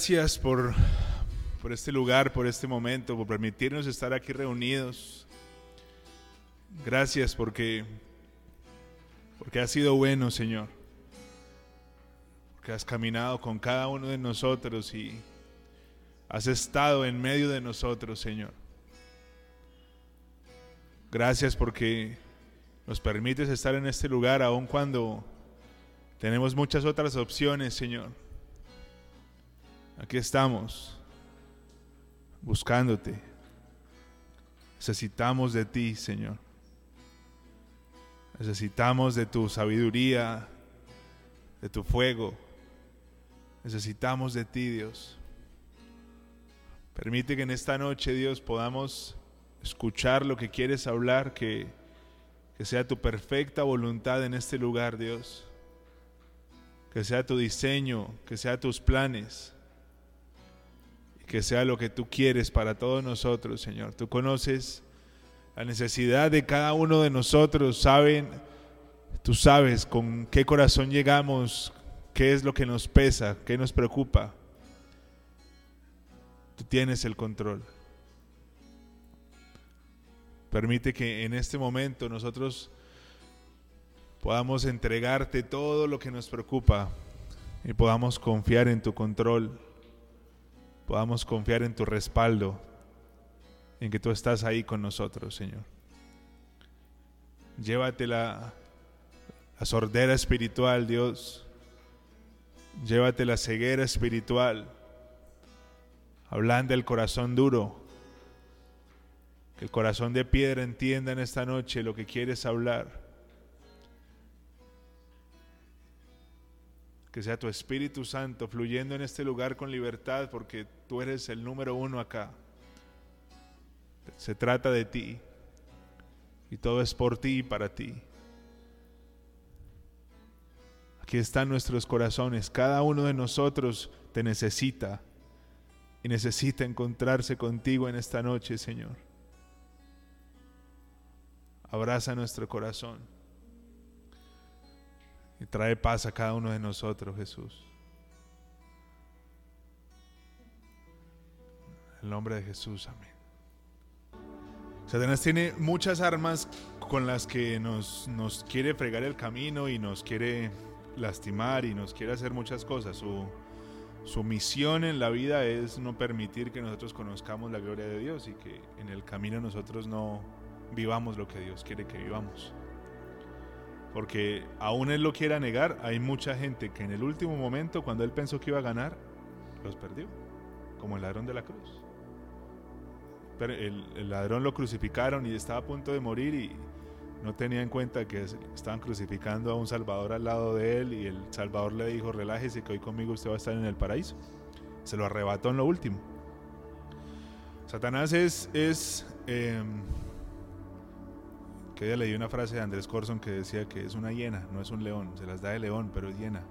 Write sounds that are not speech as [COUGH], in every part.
gracias por, por este lugar, por este momento, por permitirnos estar aquí reunidos. Gracias porque, porque has sido bueno, Señor. Porque has caminado con cada uno de nosotros y has estado en medio de nosotros, Señor. Gracias porque nos permites estar en este lugar aun cuando tenemos muchas otras opciones, Señor. Aquí estamos buscándote. Necesitamos de ti, Señor. Necesitamos de tu sabiduría, de tu fuego. Necesitamos de ti, Dios. Permite que en esta noche, Dios, podamos escuchar lo que quieres hablar, que, que sea tu perfecta voluntad en este lugar, Dios. Que sea tu diseño, que sea tus planes que sea lo que tú quieres para todos nosotros, Señor. Tú conoces la necesidad de cada uno de nosotros, saben, tú sabes con qué corazón llegamos, qué es lo que nos pesa, qué nos preocupa. Tú tienes el control. Permite que en este momento nosotros podamos entregarte todo lo que nos preocupa y podamos confiar en tu control podamos confiar en tu respaldo, en que tú estás ahí con nosotros, Señor. Llévate la, sordera espiritual, Dios. Llévate la ceguera espiritual. Hablando del corazón duro. Que el corazón de piedra entienda en esta noche lo que quieres hablar. Que sea tu Espíritu Santo fluyendo en este lugar con libertad, porque tú eres el número uno acá. Se trata de ti y todo es por ti y para ti. Aquí están nuestros corazones, cada uno de nosotros te necesita y necesita encontrarse contigo en esta noche, Señor. Abraza nuestro corazón y trae paz a cada uno de nosotros, Jesús. En el nombre de Jesús, amén. Satanás tiene muchas armas con las que nos, nos quiere fregar el camino y nos quiere lastimar y nos quiere hacer muchas cosas. Su, su misión en la vida es no permitir que nosotros conozcamos la gloria de Dios y que en el camino nosotros no vivamos lo que Dios quiere que vivamos. Porque aún él lo quiera negar, hay mucha gente que en el último momento, cuando él pensó que iba a ganar, los perdió, como el ladrón de la cruz. Pero el, ladrón lo crucificaron y estaba a punto de morir y no tenía en cuenta que estaban crucificando a un Salvador al lado de él y el Salvador le dijo, relájese que hoy conmigo usted va a estar en el paraíso. Se lo arrebató en lo último. Satanás es, es em, que ella leí una frase de Andrés Corson que decía que es una hiena, no es un león, se las da de león, pero es hiena.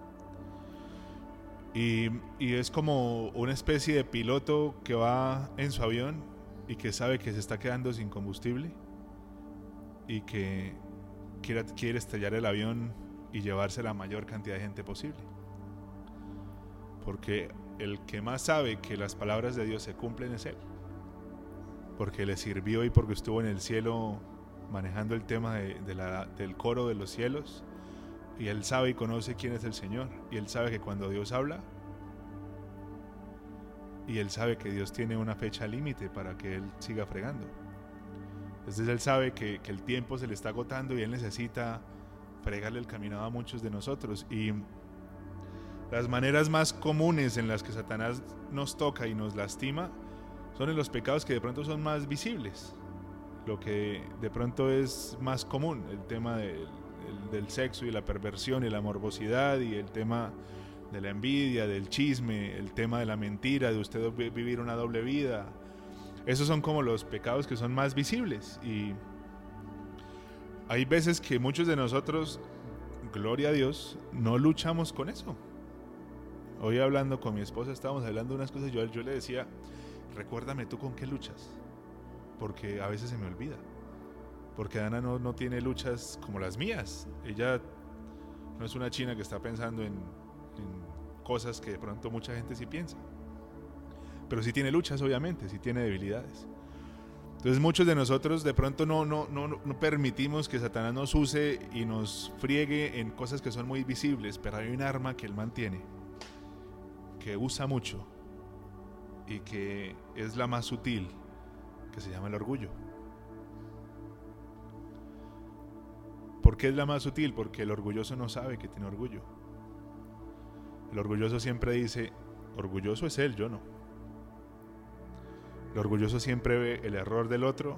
Y, y, es como una especie de piloto que va en su avión y que sabe que se está quedando sin combustible y que quiere, quiere estrellar el avión y llevarse la mayor cantidad de gente posible. Porque el que más sabe que las palabras de Dios se cumplen es Él. Porque le sirvió y porque estuvo en el cielo manejando el tema de, la, del coro de los cielos. Y él sabe y conoce quién es el Señor. Y él sabe que cuando Dios habla, y él sabe que Dios tiene una fecha límite para que él siga fregando. Entonces él sabe que, que, el tiempo se le está agotando y él necesita fregarle el camino a muchos de nosotros. Y las maneras más comunes en las que Satanás nos toca y nos lastima son en los pecados que de pronto son más visibles lo que de pronto es más común, el tema del, sexo y la perversión y la morbosidad y el tema de la envidia, del chisme, el tema de la mentira, de usted vivir una doble vida. Esos son como los pecados que son más visibles y hay veces que muchos de nosotros, gloria a Dios, no luchamos con eso. Hoy hablando con mi esposa estábamos hablando de unas cosas, yo, yo le decía, recuérdame tú con qué luchas porque a veces se me olvida. Porque Ana no, no tiene luchas como las mías. Ella no es una china que está pensando en, cosas que de pronto mucha gente sí piensa. pero sí tiene luchas, obviamente, sí tiene debilidades. Entonces muchos de nosotros de pronto no, no, no, no permitimos que Satanás nos use y nos friegue en cosas que son muy visibles, pero hay un arma que él mantiene, que usa mucho y que es la más sutil, se llama el orgullo. ¿Por qué es la más sutil? Porque el orgulloso no sabe que tiene orgullo. El orgulloso siempre dice, orgulloso es él, yo no. El orgulloso siempre ve el error del otro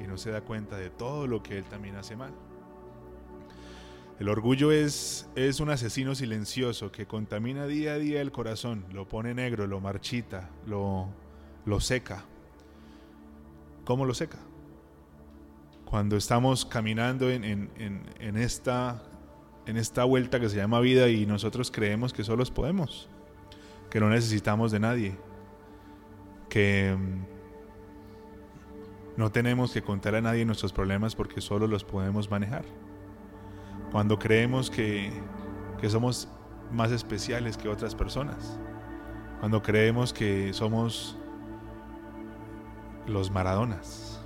y no se da cuenta de todo lo que él también hace mal. El orgullo es, es un asesino silencioso que contamina día a día el corazón, lo pone negro, lo marchita, lo, lo seca. ¿Cómo lo seca? Cuando estamos caminando en, en, esta, en esta vuelta que se llama vida y nosotros creemos que solos podemos, que no necesitamos de nadie, que mm, no tenemos que contar a nadie nuestros problemas porque solo los podemos manejar. Cuando creemos que, que somos más especiales que otras personas. Cuando creemos que somos los Maradonas.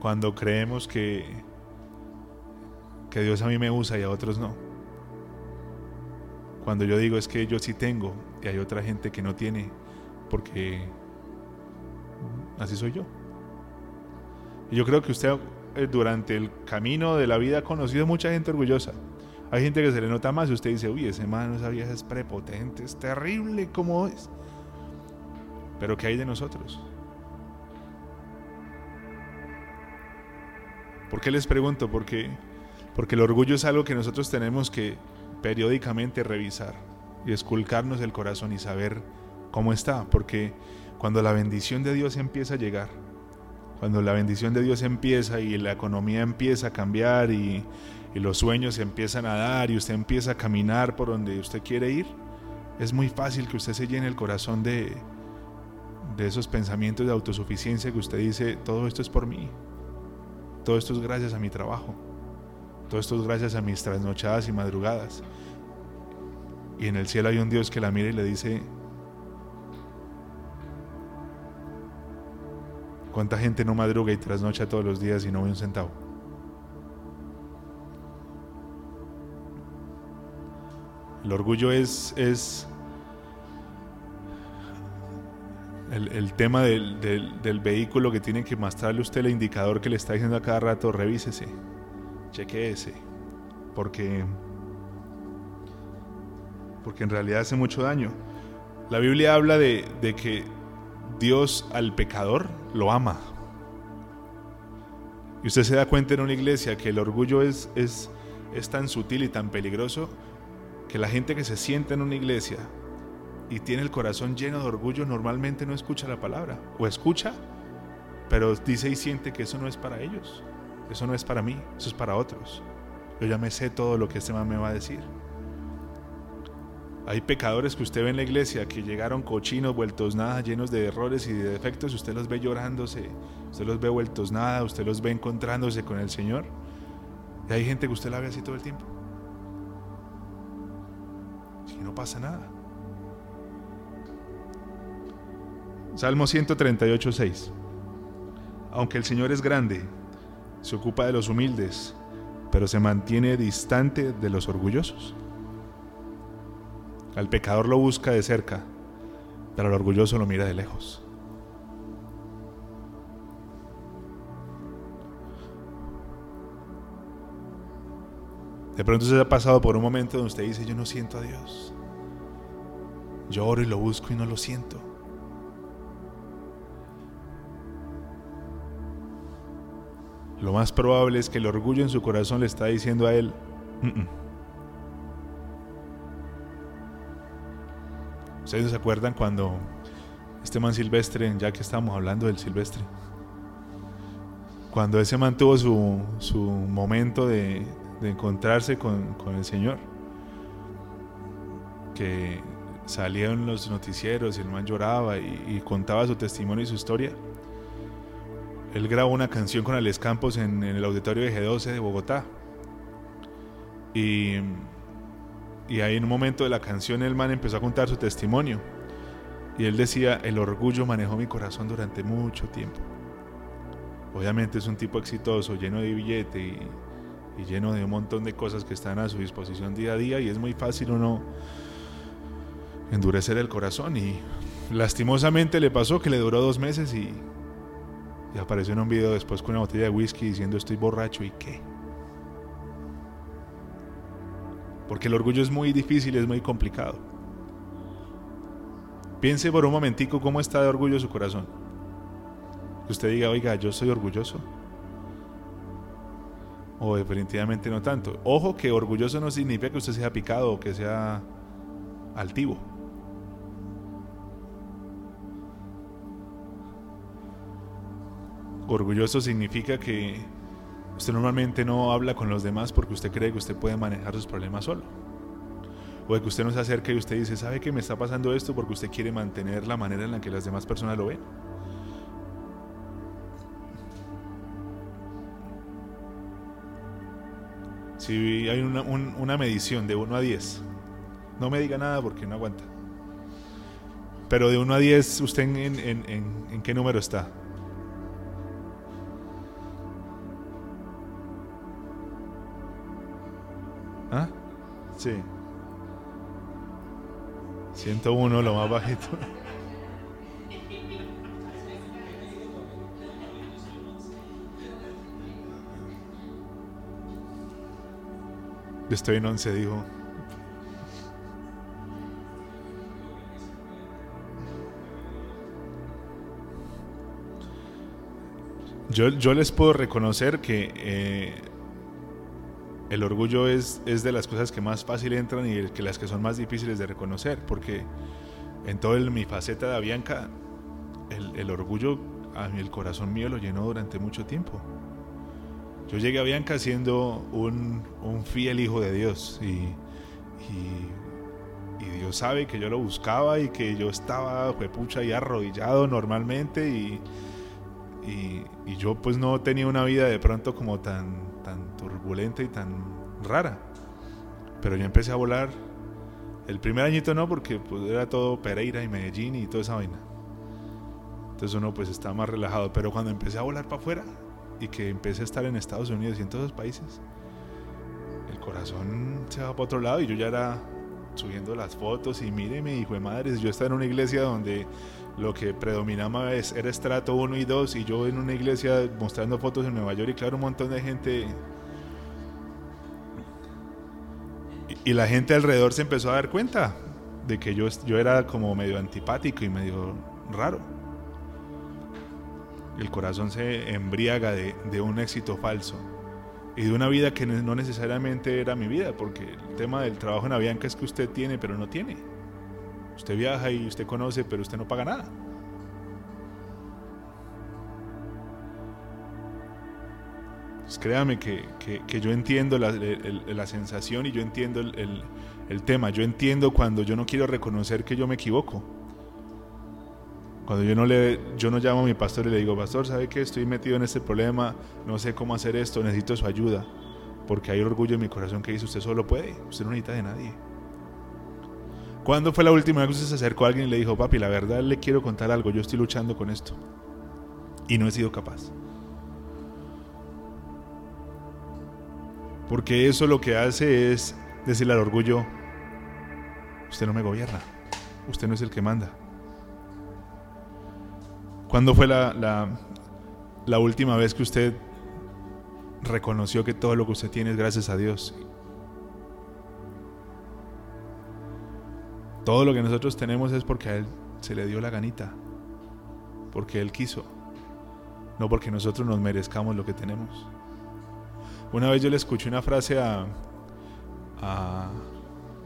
Cuando creemos que, que Dios a mí me usa y a otros no. Cuando yo digo es que yo sí tengo y hay otra gente que no tiene porque así soy yo. Y yo creo que usted eh, durante el camino de la vida ha conocido mucha gente orgullosa. Hay gente que se le nota más y usted dice, uy, ese man, esa vieja es prepotente, es terrible como es. Pero ¿qué hay de nosotros? ¿Por qué les pregunto? Porque, porque el orgullo es algo que nosotros tenemos que periódicamente revisar y esculcarnos el corazón y saber cómo está, porque cuando la bendición de Dios empieza a llegar, cuando la bendición de Dios empieza y la economía empieza a cambiar y, los sueños se empiezan a dar y usted empieza a caminar por donde usted quiere ir, es muy fácil que usted se llene el corazón de, de esos pensamientos de autosuficiencia que usted dice, todo esto es por mí, todo esto es gracias a mi trabajo, todo esto es gracias a mis trasnochadas y madrugadas. Y en el cielo hay un Dios que la mira y le dice, ¿Cuánta gente no madruga y trasnocha todos los días y no ve un centavo? El orgullo es, es el, tema del, vehículo que tiene que mostrarle usted el indicador que le está diciendo a cada rato, revísese, chequeese, porque, porque en realidad hace mucho daño. La Biblia habla de, de que Dios al pecador lo ama. Y usted se da cuenta en una iglesia que el orgullo es, es, es tan sutil y tan peligroso que la gente que se sienta en una iglesia y tiene el corazón lleno de orgullo normalmente no escucha la palabra. O escucha, pero dice y siente que eso no es para ellos. Eso no es para mí, eso es para otros. Yo ya me sé todo lo que este man me va a decir. Hay pecadores que usted ve en la iglesia que llegaron cochinos, vueltos nada, llenos de errores y de defectos. Usted los ve llorándose, usted los ve vueltos nada, usted los ve encontrándose con el Señor. Y hay gente que usted la ve así todo el tiempo. Y no pasa nada. Salmo 138, 6. Aunque el Señor es grande, se ocupa de los humildes, pero se mantiene distante de los orgullosos. Al pecador lo busca de cerca, pero al orgulloso lo mira de lejos. De pronto se ha pasado por un momento donde usted dice, yo no siento a Dios. Yo oro y lo busco y no lo siento. Lo más probable es que el orgullo en su corazón le está diciendo a él, ¿Ustedes se acuerdan cuando este man silvestre, ya que estamos hablando del silvestre, cuando ese man tuvo su, su momento de, encontrarse con, el Señor, que salía en los noticieros y el man lloraba y, contaba su testimonio y su historia. Él grabó una canción con Alex Campos en, el auditorio de G12 de Bogotá. Y y ahí en un momento de la canción el man empezó a contar su testimonio. Y él decía, el orgullo manejó mi corazón durante mucho tiempo. Obviamente es un tipo exitoso, lleno de billete y, y lleno de un montón de cosas que están a su disposición día a día y es muy fácil uno endurecer el corazón y lastimosamente le pasó que le duró dos meses y, y apareció en un video después con una botella de whisky diciendo estoy borracho y qué. Porque el orgullo es muy difícil, es muy complicado. Piense por un momentico cómo está de orgullo su corazón. Que usted diga, oiga, yo soy orgulloso. O definitivamente no tanto. Ojo que orgulloso no significa que usted sea picado o que sea altivo. Orgulloso significa que usted normalmente no habla con los demás porque usted cree que usted puede manejar sus problemas solo. O de que usted no se acerca y usted dice, ¿sabe que me está pasando esto? Porque usted quiere mantener la manera en la que las demás personas lo ven. Si hay una, medición de 1 a 10, no me diga nada porque no aguanta. Pero de 1 a 10, ¿usted en qué número está? Sí. 101, lo más bajito. Estoy en 11, dijo. Yo, yo les puedo reconocer que eh, el orgullo es, de las cosas que más fácil entran y que las que son más difíciles de reconocer, porque en toda mi faceta de Avianca, el, orgullo a el corazón mío lo llenó durante mucho tiempo. Yo llegué a Bianca siendo un, fiel hijo de Dios y, Dios sabe que yo lo buscaba y que yo estaba pucha y arrodillado normalmente y, yo pues no tenía una vida de pronto como tan, tan turbulenta y tan rara. Pero yo empecé a volar. El primer añito no, porque pues era todo Pereira y Medellín y toda esa vaina. Entonces uno pues estaba más relajado. Pero cuando empecé a volar para afuera y que empecé a estar en Estados Unidos y en todos los países, el corazón se va para otro lado y yo ya era subiendo las fotos y míreme, hijo de madres, yo estaba en una iglesia donde lo que predominaba es, era estrato 1 y 2 y yo en una iglesia mostrando fotos en Nueva York y claro, un montón de gente... Y, la gente alrededor se empezó a dar cuenta de que yo, yo era como medio antipático y medio raro. El corazón se embriaga de, de un éxito falso y de una vida que no necesariamente era mi vida, porque el tema del trabajo en Avianca es que usted tiene, pero no tiene. Usted viaja y usted conoce, pero usted no paga nada. Pues créame que, yo entiendo la, sensación y yo entiendo el, el tema. Yo entiendo cuando yo no quiero reconocer que yo me equivoco. Cuando yo no le, yo no llamo a mi pastor y le digo, pastor, ¿sabe que estoy metido en este problema? No sé cómo hacer esto, necesito su ayuda. Porque hay orgullo en mi corazón que dice, usted solo puede, usted no necesita de nadie. ¿Cuándo fue la última vez que usted se acercó a alguien y le dijo, papi, la verdad le quiero contar algo, yo estoy luchando con esto? Y no he sido capaz. Porque eso lo que hace es decirle al orgullo, usted no me gobierna, usted no es el que manda. ¿Cuándo fue la, la, última vez que usted reconoció que todo lo que usted tiene es gracias a Dios? Todo lo que nosotros tenemos es porque a Él se le dio la ganita, porque Él quiso, no porque nosotros nos merezcamos lo que tenemos. Una vez yo le escuché una frase a,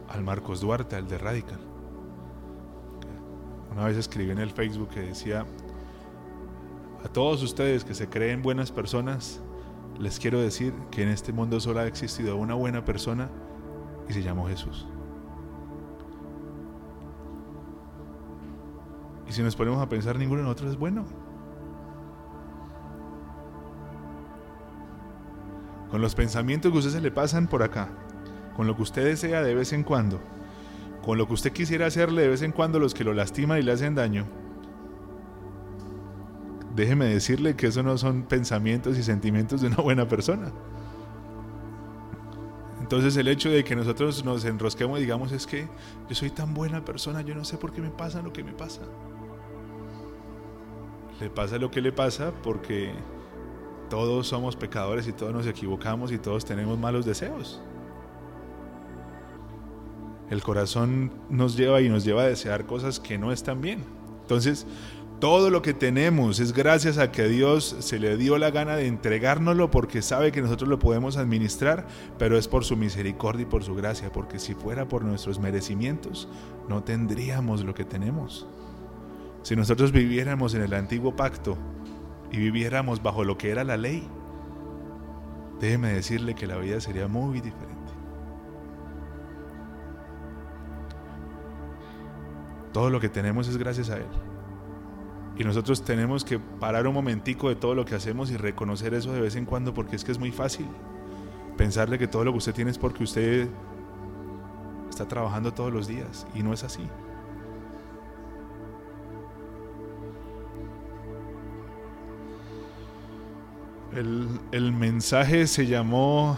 al Marcos Duarte, al de Radical. Una vez escribí en el Facebook que decía, a todos ustedes que se creen buenas personas, les quiero decir que en este mundo solo ha existido una buena persona y se llamó Jesús. Y si nos ponemos a pensar, ninguno de nosotros es bueno. Con los pensamientos que a usted se le pasan por acá, con lo que usted desea de vez en cuando, con lo que usted quisiera hacerle de vez en cuando a los que lo lastiman y le hacen daño, déjeme decirle que eso no son pensamientos y sentimientos de una buena persona. Entonces el hecho de que nosotros nos enrosquemos y digamos es que yo soy tan buena persona, yo no sé por qué me pasa lo que me pasa. Le pasa lo que le pasa porque todos somos pecadores y todos nos equivocamos y todos tenemos malos deseos. El corazón nos lleva y nos lleva a desear cosas que no están bien. Entonces, todo lo que tenemos es gracias a que Dios se le dio la gana de entregárnoslo porque sabe que nosotros lo podemos administrar, pero es por su misericordia y por su gracia, porque si fuera por nuestros merecimientos, no tendríamos lo que tenemos. Si nosotros viviéramos en el antiguo pacto y viviéramos bajo lo que era la ley, déjeme decirle que la vida sería muy diferente. Todo lo que tenemos es gracias a Él. Y nosotros tenemos que parar un momentico de todo lo que hacemos y reconocer eso de vez en cuando porque es que es muy fácil pensarle que todo lo que usted tiene es porque usted está trabajando todos los días y no es así. El, el mensaje se llamó,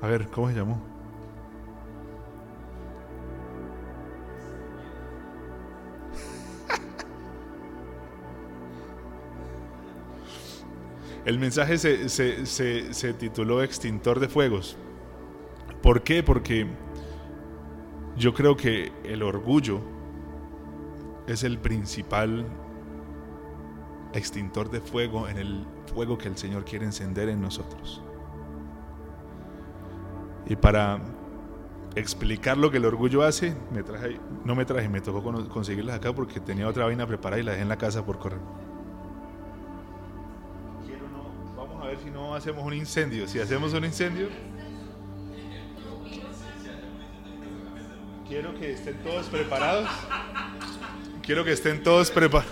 a ver, ¿cómo se llamó? [LAUGHS] El mensaje se, tituló Extintor de Fuegos. ¿Por qué? Porque yo creo que el orgullo es el principal extintor de fuego en el fuego que el Señor quiere encender en nosotros. Y para explicar lo que el orgullo hace, me traje, no me traje, me tocó conseguirlas acá porque tenía otra vaina preparada y la dejé en la casa por correr. si no hacemos un incendio. Si hacemos un incendio, quiero que estén todos preparados. Quiero que estén todos preparados.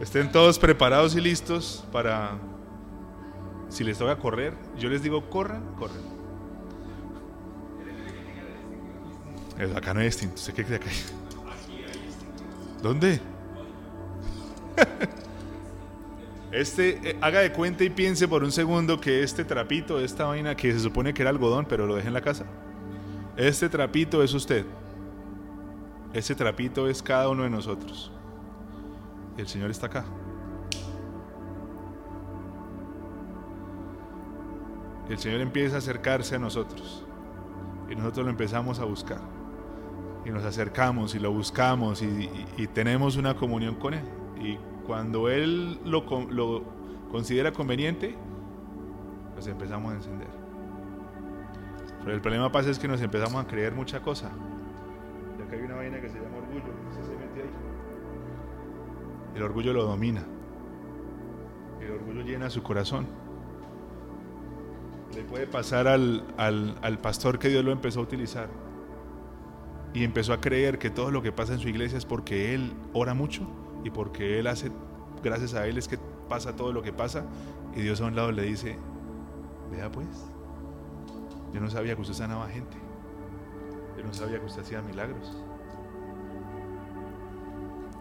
Estén todos preparados y listos para si les toca correr. Yo les digo corran, corren. Acá no hay distinto. ¿Usted qué acá? ¿Dónde? [LAUGHS] Este, eh, haga de cuenta y piense por un segundo que este trapito, esta vaina que se supone que era algodón, pero lo dejé en la casa. Este trapito es usted. Ese trapito es cada uno de nosotros. El Señor está acá. el Señor empieza a acercarse a nosotros. Y nosotros lo empezamos a buscar. Y nos acercamos y lo buscamos y, tenemos una comunión con Él. Y cuando Él lo, lo considera conveniente, pues empezamos a encender. Pero el problema pasa es que nos empezamos a creer mucha cosa. Y acá hay una vaina que se llama orgullo. El orgullo lo domina. El orgullo llena su corazón. Le puede pasar al, al, al pastor que Dios lo empezó a utilizar. Y empezó a creer que todo lo que pasa en su iglesia es porque él ora mucho y porque Él hace, gracias a Él es que pasa todo lo que pasa, y Dios a un lado le dice, vea pues, yo no sabía que usted sanaba gente, yo no sabía que usted hacía milagros.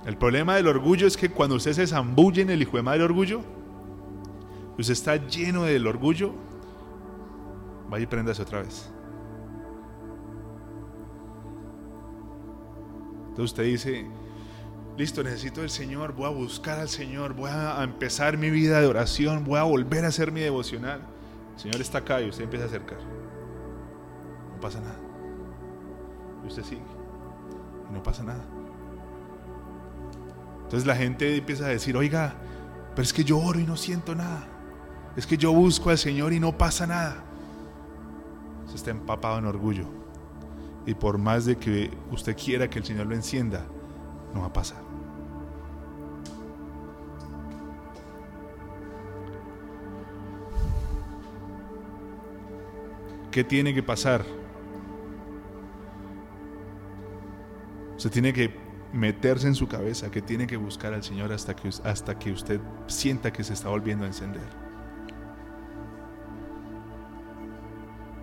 El problema del orgullo es que cuando usted se zambulle en el hijo de madre orgullo, usted está lleno del orgullo, vaya y préndase otra vez. Entonces usted dice, listo, necesito el Señor, voy a buscar al Señor, voy a empezar mi vida de oración, voy a volver a hacer mi devocional. El Señor está acá y usted empieza a acercar. No pasa nada. Y usted sigue. Y no pasa nada. Entonces la gente empieza a decir, oiga, pero es que yo oro y no siento nada. Es que yo busco al Señor y no pasa nada. Se está empapado en orgullo. Y por más de que usted quiera que el Señor lo encienda, no va a pasar. ¿Qué tiene que pasar? Se tiene que meterse en su cabeza que tiene que buscar al Señor hasta que, hasta que usted sienta que se está volviendo a encender.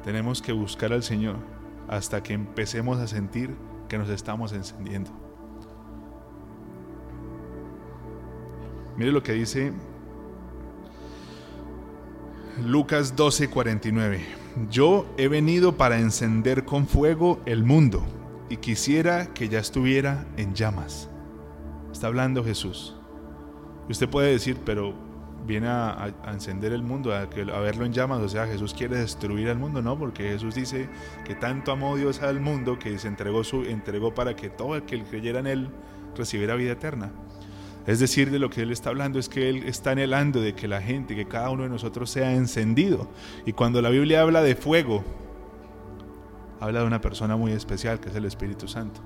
Tenemos que buscar al Señor hasta que empecemos a sentir que nos estamos encendiendo. Mire lo que dice Lucas 12:49. Yo he venido para encender con fuego el mundo y quisiera que ya estuviera en llamas. Está hablando Jesús. Usted puede decir, pero viene a, encender el mundo, a, a, verlo en llamas. O sea, Jesús quiere destruir al mundo, no, porque Jesús dice que tanto amó Dios al mundo que se entregó, su, entregó para que todo el que creyera en Él recibiera vida eterna. Es decir, de lo que Él está hablando es que Él está anhelando de que la gente, que cada uno de nosotros sea encendido. Y cuando la Biblia habla de fuego, habla de una persona muy especial, que es el Espíritu Santo.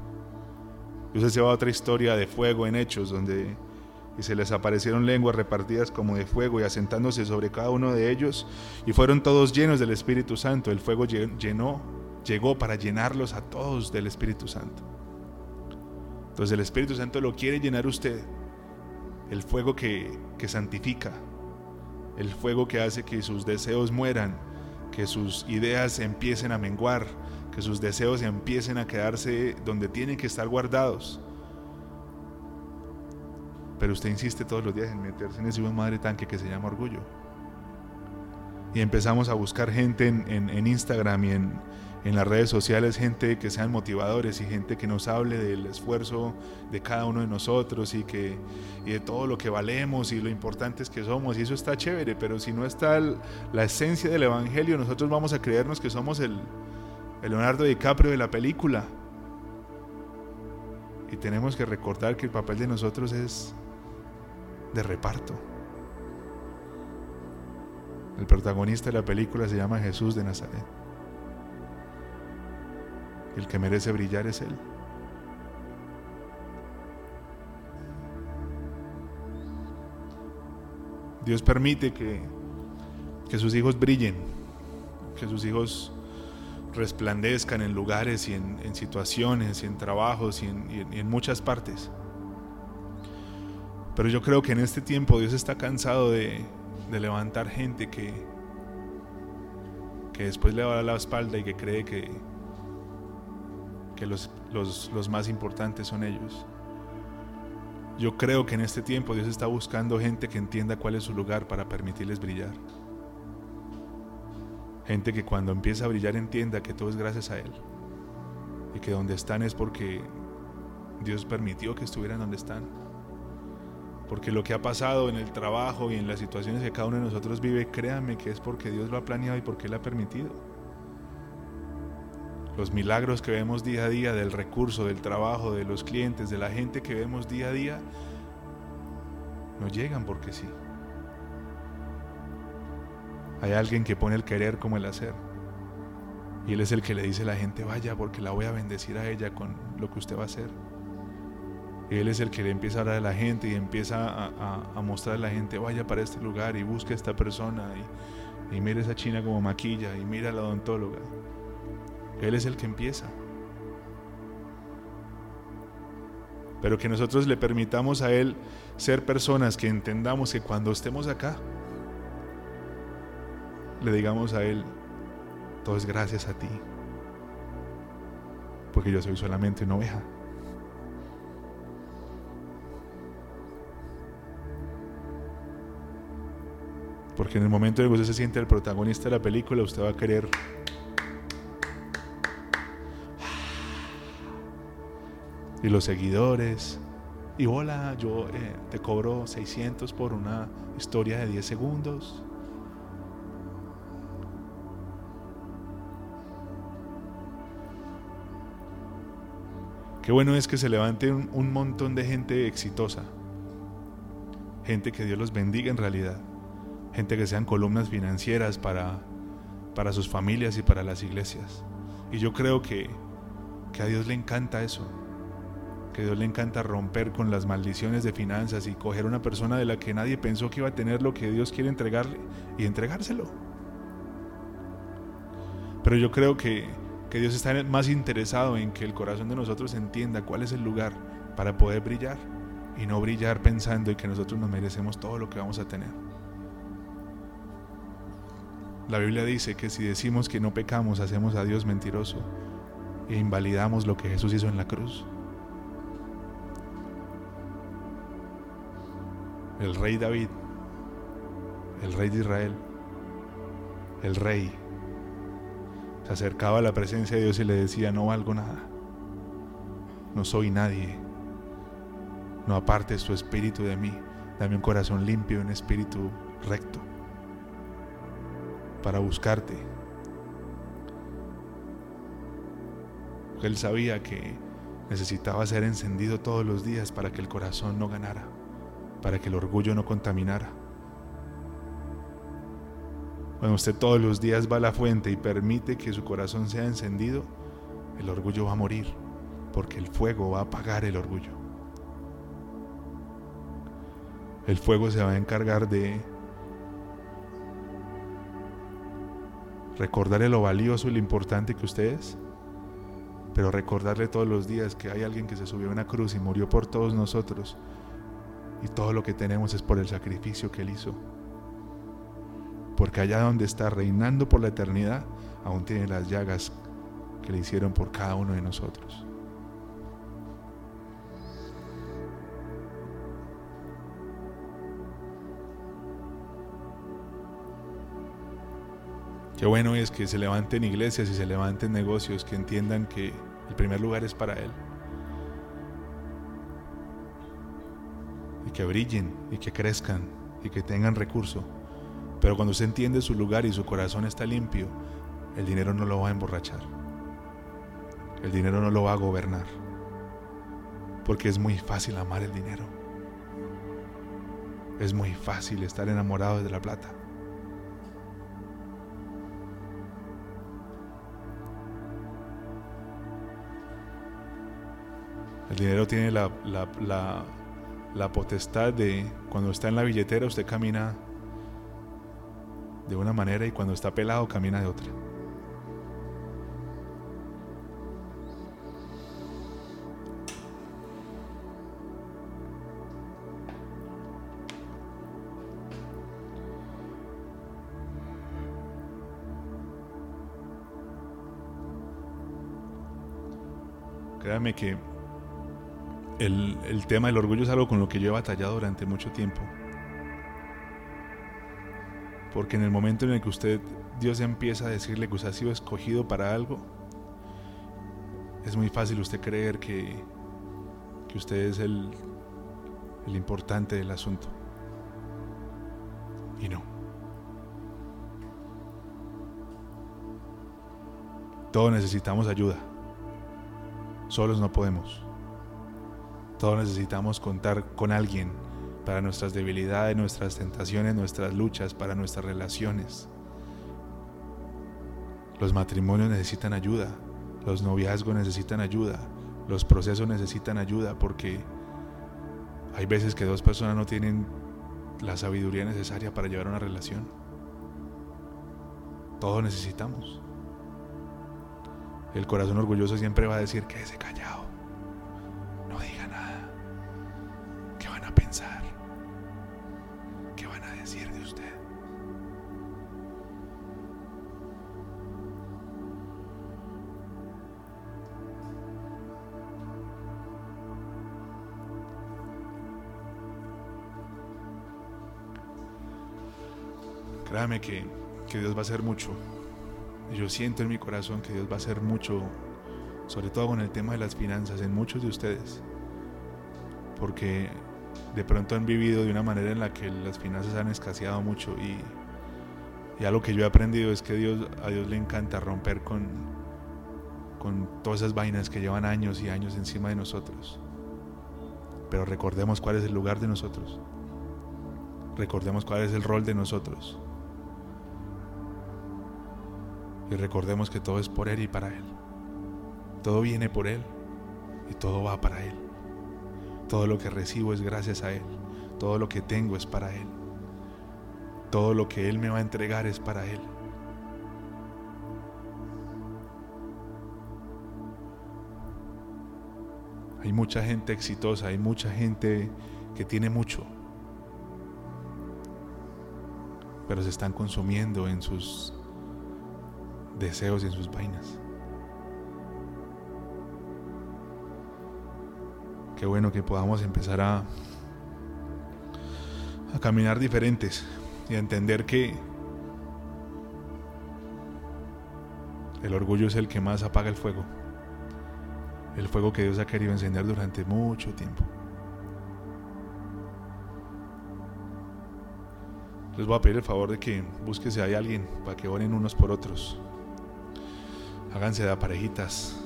Y usted se va a otra historia de fuego en Hechos, donde y se les aparecieron lenguas repartidas como de fuego y asentándose sobre cada uno de ellos, y fueron todos llenos del Espíritu Santo. El fuego llenó, llegó para llenarlos a todos del Espíritu Santo. Entonces el Espíritu Santo lo quiere llenar usted el fuego que, santifica, el fuego que hace que sus deseos mueran, que sus ideas empiecen a menguar, que sus deseos empiecen a quedarse donde tienen que estar guardados. Pero usted insiste todos los días en meterse en ese buen madre tanque que se llama orgullo. Y empezamos a buscar gente en Instagram y en, en las redes sociales gente que sean motivadores y gente que nos hable del esfuerzo de cada uno de nosotros y, que, y de todo lo que valemos y lo importantes que somos. Y eso está chévere, pero si no está la esencia del Evangelio, nosotros vamos a creernos que somos el, el Leonardo DiCaprio de la película. Y tenemos que recordar que el papel de nosotros es de reparto. El protagonista de la película se llama Jesús de Nazaret. El que merece brillar es Él. Dios permite que, que sus hijos brillen, que sus hijos resplandezcan en lugares y en, situaciones y en trabajos y en, muchas partes. Pero yo creo que en este tiempo Dios está cansado de, de levantar gente que, que después le va a la espalda y que cree que, que los, los, más importantes son ellos. Yo creo que en este tiempo Dios está buscando gente que entienda cuál es su lugar para permitirles brillar. Gente que cuando empieza a brillar entienda que todo es gracias a Él. Y que donde están es porque Dios permitió que estuvieran donde están. Porque lo que ha pasado en el trabajo y en las situaciones que cada uno de nosotros vive, créanme que es porque Dios lo ha planeado y porque Él ha permitido. Los milagros que vemos día a día del recurso, del trabajo, de los clientes, de la gente que vemos día a día, no llegan porque sí. Hay alguien que pone el querer como el hacer. Y Él es el que le dice a la gente, vaya, porque la voy a bendecir a ella con lo que usted va a hacer. Y Él es el que le empieza a hablar a la gente y empieza a, a, mostrar a la gente, vaya para este lugar y busque a esta persona y, y mire esa china como maquilla y mira a la odontóloga. Él es el que empieza. Pero que nosotros le permitamos a Él ser personas que entendamos que cuando estemos acá, le digamos a Él, todo es gracias a ti, porque yo soy solamente una oveja. Porque en el momento en que usted se siente el protagonista de la película, usted va a querer y los seguidores. Y hola, yo eh, te cobro 600 por una historia de 10 segundos. Qué bueno es que se levante un, montón de gente exitosa. Gente que Dios los bendiga en realidad. Gente que sean columnas financieras para, para sus familias y para las iglesias. Y yo creo que, que a Dios le encanta eso que Dios le encanta romper con las maldiciones de finanzas y coger una persona de la que nadie pensó que iba a tener lo que Dios quiere entregarle y entregárselo. Pero yo creo que, que Dios está más interesado en que el corazón de nosotros entienda cuál es el lugar para poder brillar y no brillar pensando en que nosotros nos merecemos todo lo que vamos a tener. La Biblia dice que si decimos que no pecamos, hacemos a Dios mentiroso e invalidamos lo que Jesús hizo en la cruz. El rey David, el rey de Israel, el rey, se acercaba a la presencia de Dios y le decía, no valgo nada, no soy nadie, no apartes tu espíritu de mí, dame un corazón limpio, un espíritu recto para buscarte. Él sabía que necesitaba ser encendido todos los días para que el corazón no ganara, para que el orgullo no contaminara. Cuando usted todos los días va a la fuente y permite que su corazón sea encendido, el orgullo va a morir, porque el fuego va a apagar el orgullo. El fuego se va a encargar de recordarle lo valioso y lo importante que usted es, pero recordarle todos los días que hay alguien que se subió a una cruz y murió por todos nosotros, y todo lo que tenemos es por el sacrificio que él hizo. Porque allá donde está reinando por la eternidad, aún tiene las llagas que le hicieron por cada uno de nosotros. Qué bueno es que se levanten iglesias y se levanten negocios que entiendan que el primer lugar es para Él. Y que brillen y que crezcan y que tengan recurso. Pero cuando se entiende su lugar y su corazón está limpio, el dinero no lo va a emborrachar. El dinero no lo va a gobernar. Porque es muy fácil amar el dinero. Es muy fácil estar enamorado de la plata. El dinero tiene la, la, potestad de, cuando está en la billetera, usted camina de una manera y cuando está pelado camina de otra. Créame que el, tema del orgullo es algo con lo que yo he batallado durante mucho tiempo. Porque en el momento en el que usted, Dios empieza a decirle que usted ha sido escogido para algo, es muy fácil usted creer que, que usted es el, el importante del asunto. Y no. Todos necesitamos ayuda. Solos no podemos. Todos necesitamos contar con alguien para nuestras debilidades, nuestras tentaciones, nuestras luchas, para nuestras relaciones. Los matrimonios necesitan ayuda, los noviazgos necesitan ayuda, los procesos necesitan ayuda porque hay veces que dos personas no tienen la sabiduría necesaria para llevar una relación. Todos necesitamos. El corazón orgulloso siempre va a decir, que se callado. Créame que, Dios va a hacer mucho. Yo siento en mi corazón que Dios va a hacer mucho, sobre todo con el tema de las finanzas, en muchos de ustedes. Porque de pronto han vivido de una manera en la que las finanzas han escaseado mucho y, y algo que yo he aprendido es que Dios, a Dios le encanta romper con, con todas esas vainas que llevan años y años encima de nosotros. Pero recordemos cuál es el lugar de nosotros. Recordemos cuál es el rol de nosotros. Y recordemos que todo es por Él y para Él. Todo viene por Él y todo va para Él. Todo lo que recibo es gracias a Él. Todo lo que tengo es para Él. Todo lo que Él me va a entregar es para Él. Hay mucha gente exitosa, hay mucha gente que tiene mucho, pero se están consumiendo en sus deseos y en sus vainas. Qué bueno que podamos empezar a, a caminar diferentes y a entender que el orgullo es el que más apaga el fuego. El fuego que Dios ha querido encender durante mucho tiempo. Les voy a pedir el favor de que busquen si hay alguien para que oren unos por otros. Háganse de parejitas.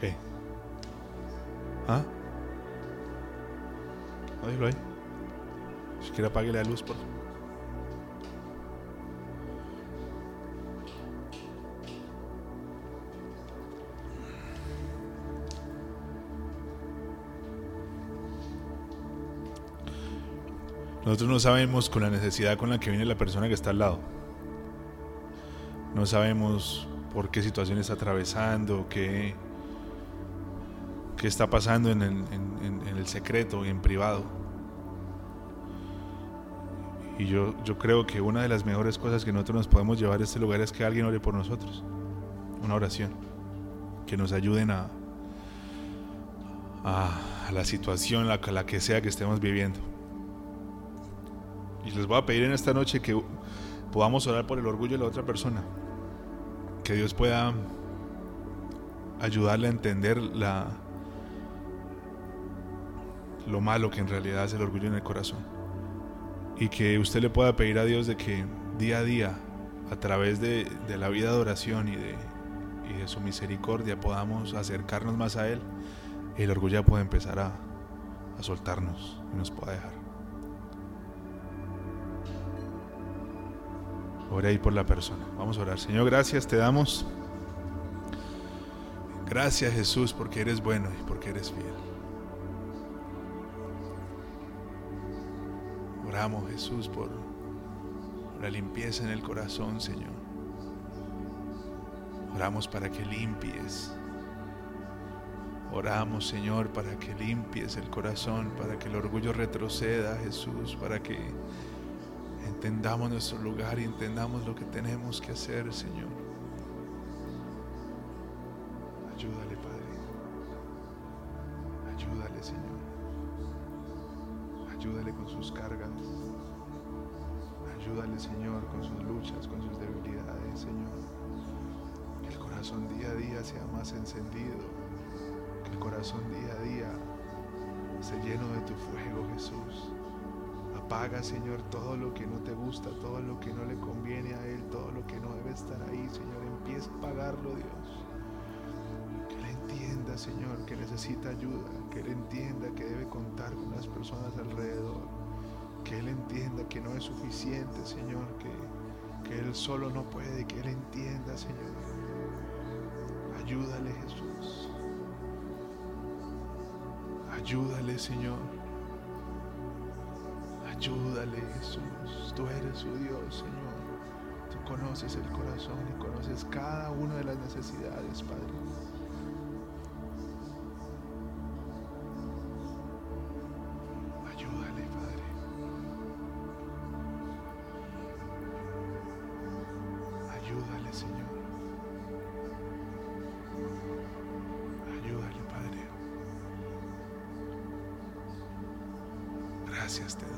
¿Qué? ¿Ah? Déjalo ahí. Si quiere apague la luz, por favor. Nosotros no sabemos con la necesidad con la que viene la persona que está al lado. No sabemos por qué situación está atravesando, qué, qué está pasando en el, secreto y en privado. Y yo, yo creo que una de las mejores cosas que nosotros nos podemos llevar a este lugar es que alguien ore por nosotros. Una oración. Que nos ayuden a, a, la situación, la que sea que estemos viviendo. Y les voy a pedir en esta noche que podamos orar por el orgullo de la otra persona. Que Dios pueda ayudarle a entender la, lo malo que en realidad es el orgullo en el corazón. Y que usted le pueda pedir a Dios de que día a día, a través de, de la vida de oración y de, y de su misericordia, podamos acercarnos más a Él. El orgullo pueda empezar a, a soltarnos y nos pueda dejar. Ore ahí por la persona. Vamos a orar. Señor, gracias te damos. Gracias Jesús porque eres bueno y porque eres fiel. Oramos Jesús por la limpieza en el corazón, Señor. Oramos para que limpies. Oramos, Señor, para que limpies el corazón, para que el orgullo retroceda, Jesús, para que entendamos nuestro lugar y entendamos lo que tenemos que hacer, Señor. Ayúdale, Padre. Ayúdale, Señor. Ayúdale con sus cargas. Ayúdale, Señor, con sus luchas, con sus debilidades, Señor. Que el corazón día a día sea más encendido. Que el corazón día a día se lleno de tu fuego, Jesús. Apaga, Señor, todo lo que no te gusta, todo lo que no le conviene a Él, todo lo que no debe estar ahí, Señor. Empieza a pagarlo, Dios. Que Él entienda, Señor, que necesita ayuda, que Él entienda que debe contar con las personas alrededor, que Él entienda que no es suficiente, Señor, que, que Él solo no puede, que Él entienda, Señor. Ayúdale, Jesús. Ayúdale, Señor. Ayúdale, Jesús. Tú eres su Dios, Señor. Tú conoces el corazón y conoces cada una de las necesidades, Padre. Ayúdale, Padre. Ayúdale, Señor. Ayúdale, Padre. Gracias te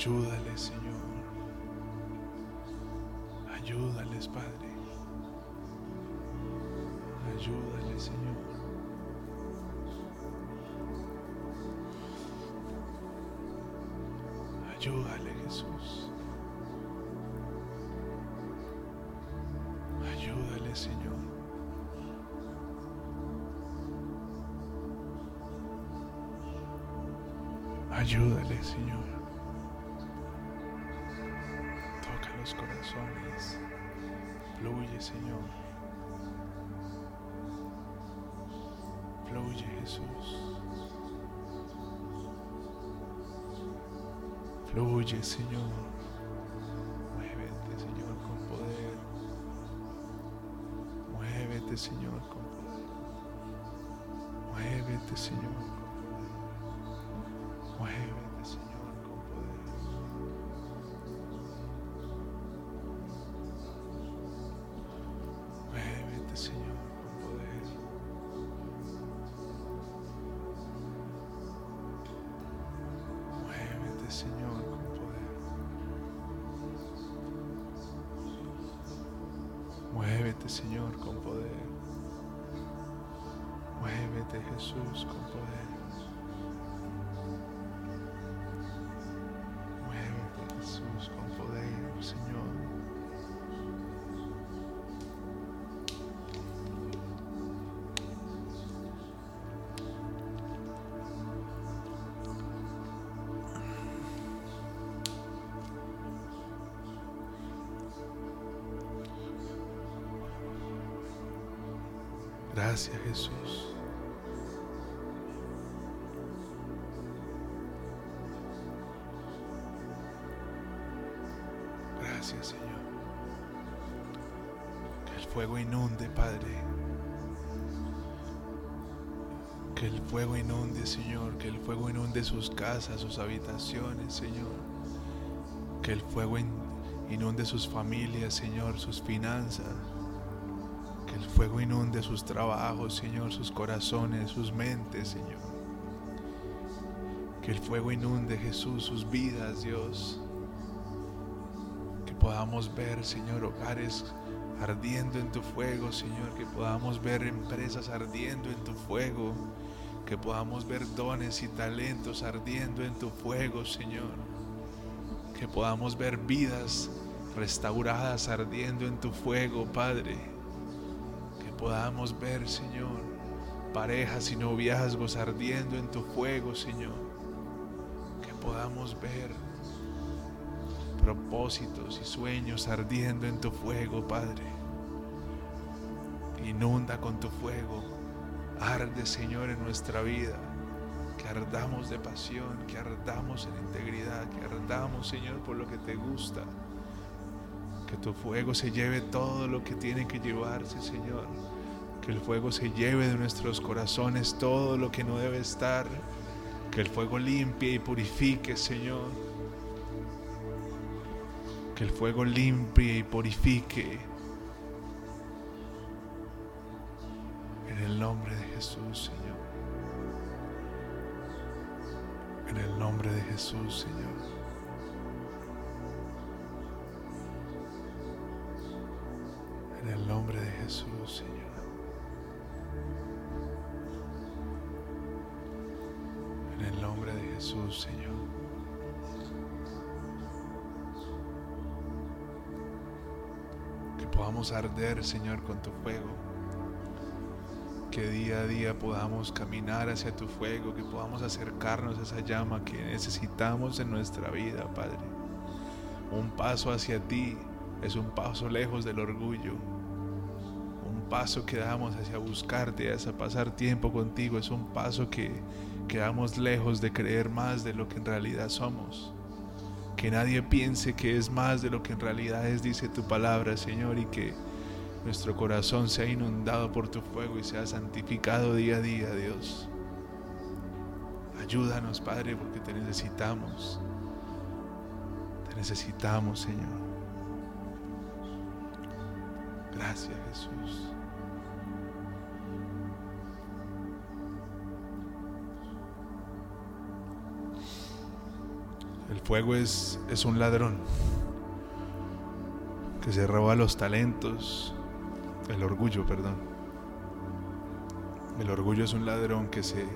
Ayúdale, Señor. Ayúdales, Padre. Ayúdale, Señor. Ayúdale, Jesús. Ayúdale, Señor. Ayúdale, Señor. Señor. Fluye, Jesús. Fluye, Señor. Muévete, Señor, con poder. Muévete, Señor, con poder. Muévete, Señor, Muévete, Señor, con poder. Muévete, Jesús, con poder. Gracias, Jesús. Gracias, Señor. Que el fuego inunde, Padre. Que el fuego inunde, Señor. Que el fuego inunde sus casas, sus habitaciones, Señor. Que el fuego in- inunde sus familias, Señor, sus finanzas. Fuego inunde sus trabajos, Señor, sus corazones, sus mentes, Señor. Que el fuego inunde, Jesús, sus vidas, Dios. Que podamos ver, Señor, hogares ardiendo en tu fuego, Señor. Que podamos ver empresas ardiendo en tu fuego. Que podamos ver dones y talentos ardiendo en tu fuego, Señor. Que podamos ver vidas restauradas ardiendo en tu fuego, Padre podamos ver, Señor, parejas y noviazgos ardiendo en tu fuego, Señor. Que podamos ver propósitos y sueños ardiendo en tu fuego, Padre. Inunda con tu fuego. Arde, Señor, en nuestra vida. Que ardamos de pasión, que ardamos en integridad, que ardamos, Señor, por lo que te gusta. Que tu fuego se lleve todo lo que tiene que llevarse, Señor. Que el fuego se lleve de nuestros corazones todo lo que no debe estar. Que el fuego limpie y purifique, Señor. Que el fuego limpie y purifique. En el nombre de Jesús, Señor. En el nombre de Jesús, Señor. El nombre de Jesús, Señor. En el nombre de Jesús, Señor. Que podamos arder, Señor, con tu fuego. Que día a día podamos caminar hacia tu fuego, que podamos acercarnos a esa llama que necesitamos en nuestra vida, Padre. Un paso hacia ti es un paso lejos del orgullo. Paso que damos hacia buscarte, hacia pasar tiempo contigo, es un paso que quedamos lejos de creer más de lo que en realidad somos. Que nadie piense que es más de lo que en realidad es, dice tu palabra, Señor, y que nuestro corazón sea inundado por tu fuego y sea santificado día a día, Dios. Ayúdanos, Padre, porque te necesitamos. Te necesitamos, Señor. Gracias, Jesús. Fuego es, es un ladrón que se roba los talentos, el orgullo, perdón. El orgullo es un ladrón que se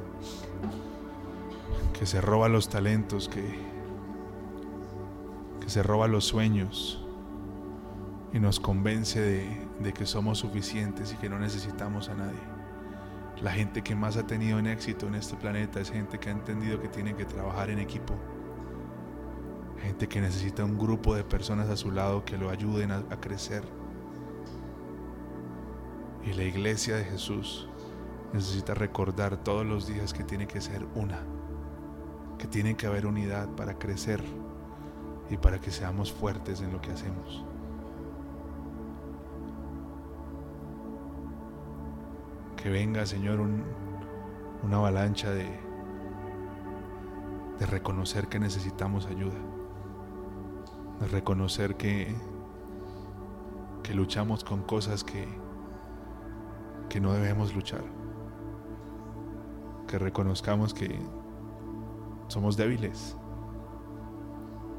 que se roba los talentos, que que se roba los sueños y nos convence de, de que somos suficientes y que no necesitamos a nadie. La gente que más ha tenido en éxito en este planeta es gente que ha entendido que tiene que trabajar en equipo. Gente que necesita un grupo de personas a su lado que lo ayuden a, crecer. Y la iglesia de Jesús necesita recordar todos los días que tiene que ser una, que tiene que haber unidad para crecer y para que seamos fuertes en lo que hacemos. Que venga, Señor, una avalancha de, de reconocer que necesitamos ayuda. Reconocer que, que luchamos con cosas que, que no debemos luchar. Que reconozcamos que somos débiles.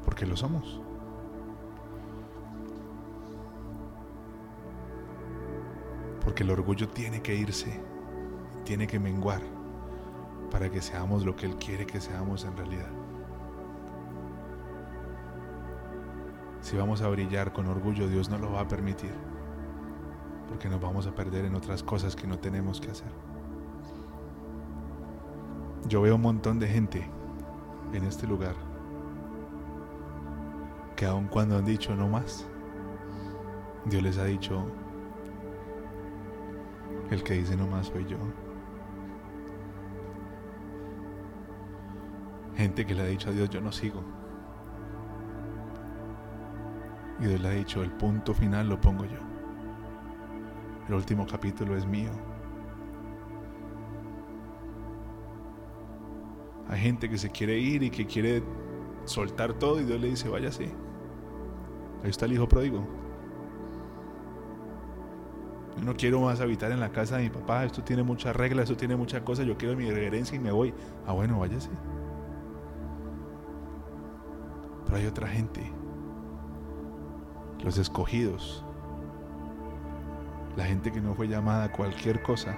Porque lo somos. Porque el orgullo tiene que irse, tiene que menguar para que seamos lo que Él quiere que seamos en realidad. Si vamos a brillar con orgullo, Dios no lo va a permitir, porque nos vamos a perder en otras cosas que no tenemos que hacer. Yo veo un montón de gente en este lugar que aun cuando han dicho no más, Dios les ha dicho, el que dice no más soy yo. Gente que le ha dicho a Dios, yo no sigo. Y Dios le ha dicho, el punto final lo pongo yo. El último capítulo es mío. Hay gente que se quiere ir y que quiere soltar todo y Dios le dice, váyase. Ahí está el hijo pródigo. Yo no quiero más habitar en la casa de mi papá, esto tiene muchas reglas, esto tiene muchas cosas, yo quiero mi reverencia y me voy. Ah, bueno, váyase. Pero hay otra gente, los escogidos, la gente que no fue llamada a cualquier cosa,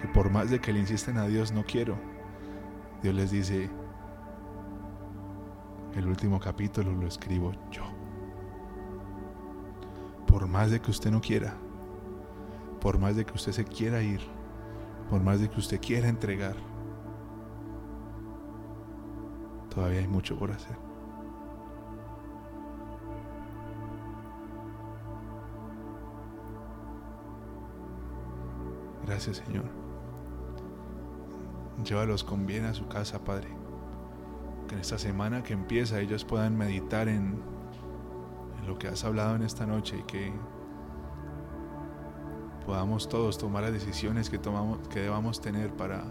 que por más de que le insisten a Dios, no quiero. Dios les dice, el último capítulo lo escribo yo. Por más de que usted no quiera, por más de que usted se quiera ir, por más de que usted quiera entregar, todavía hay mucho por hacer. Gracias Señor. Llévalos con bien a su casa, Padre. Que en esta semana que empieza ellos puedan meditar en, en lo que has hablado en esta noche y que podamos todos tomar las decisiones que, tomamos, que debamos tener para,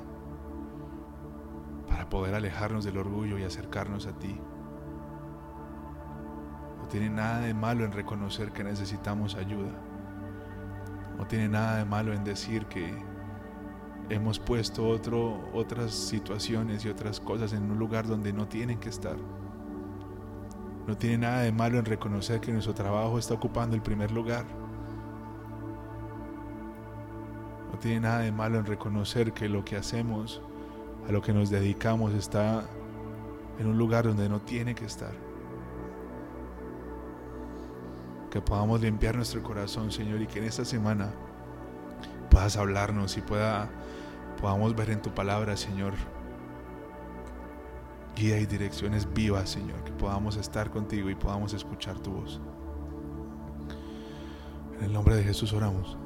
para poder alejarnos del orgullo y acercarnos a ti. No tiene nada de malo en reconocer que necesitamos ayuda. No tiene nada de malo en decir que hemos puesto otro, otras situaciones y otras cosas en un lugar donde no tienen que estar. No tiene nada de malo en reconocer que nuestro trabajo está ocupando el primer lugar No tiene nada de malo en reconocer que lo que hacemos, a lo que nos dedicamos, está en un lugar donde no tiene que estar. Que podamos limpiar nuestro corazón, Señor, y que en esta semana puedas hablarnos y pueda, podamos ver en tu palabra, Señor, guía y direcciones vivas, Señor, que podamos estar contigo y podamos escuchar tu voz. En el nombre de Jesús oramos.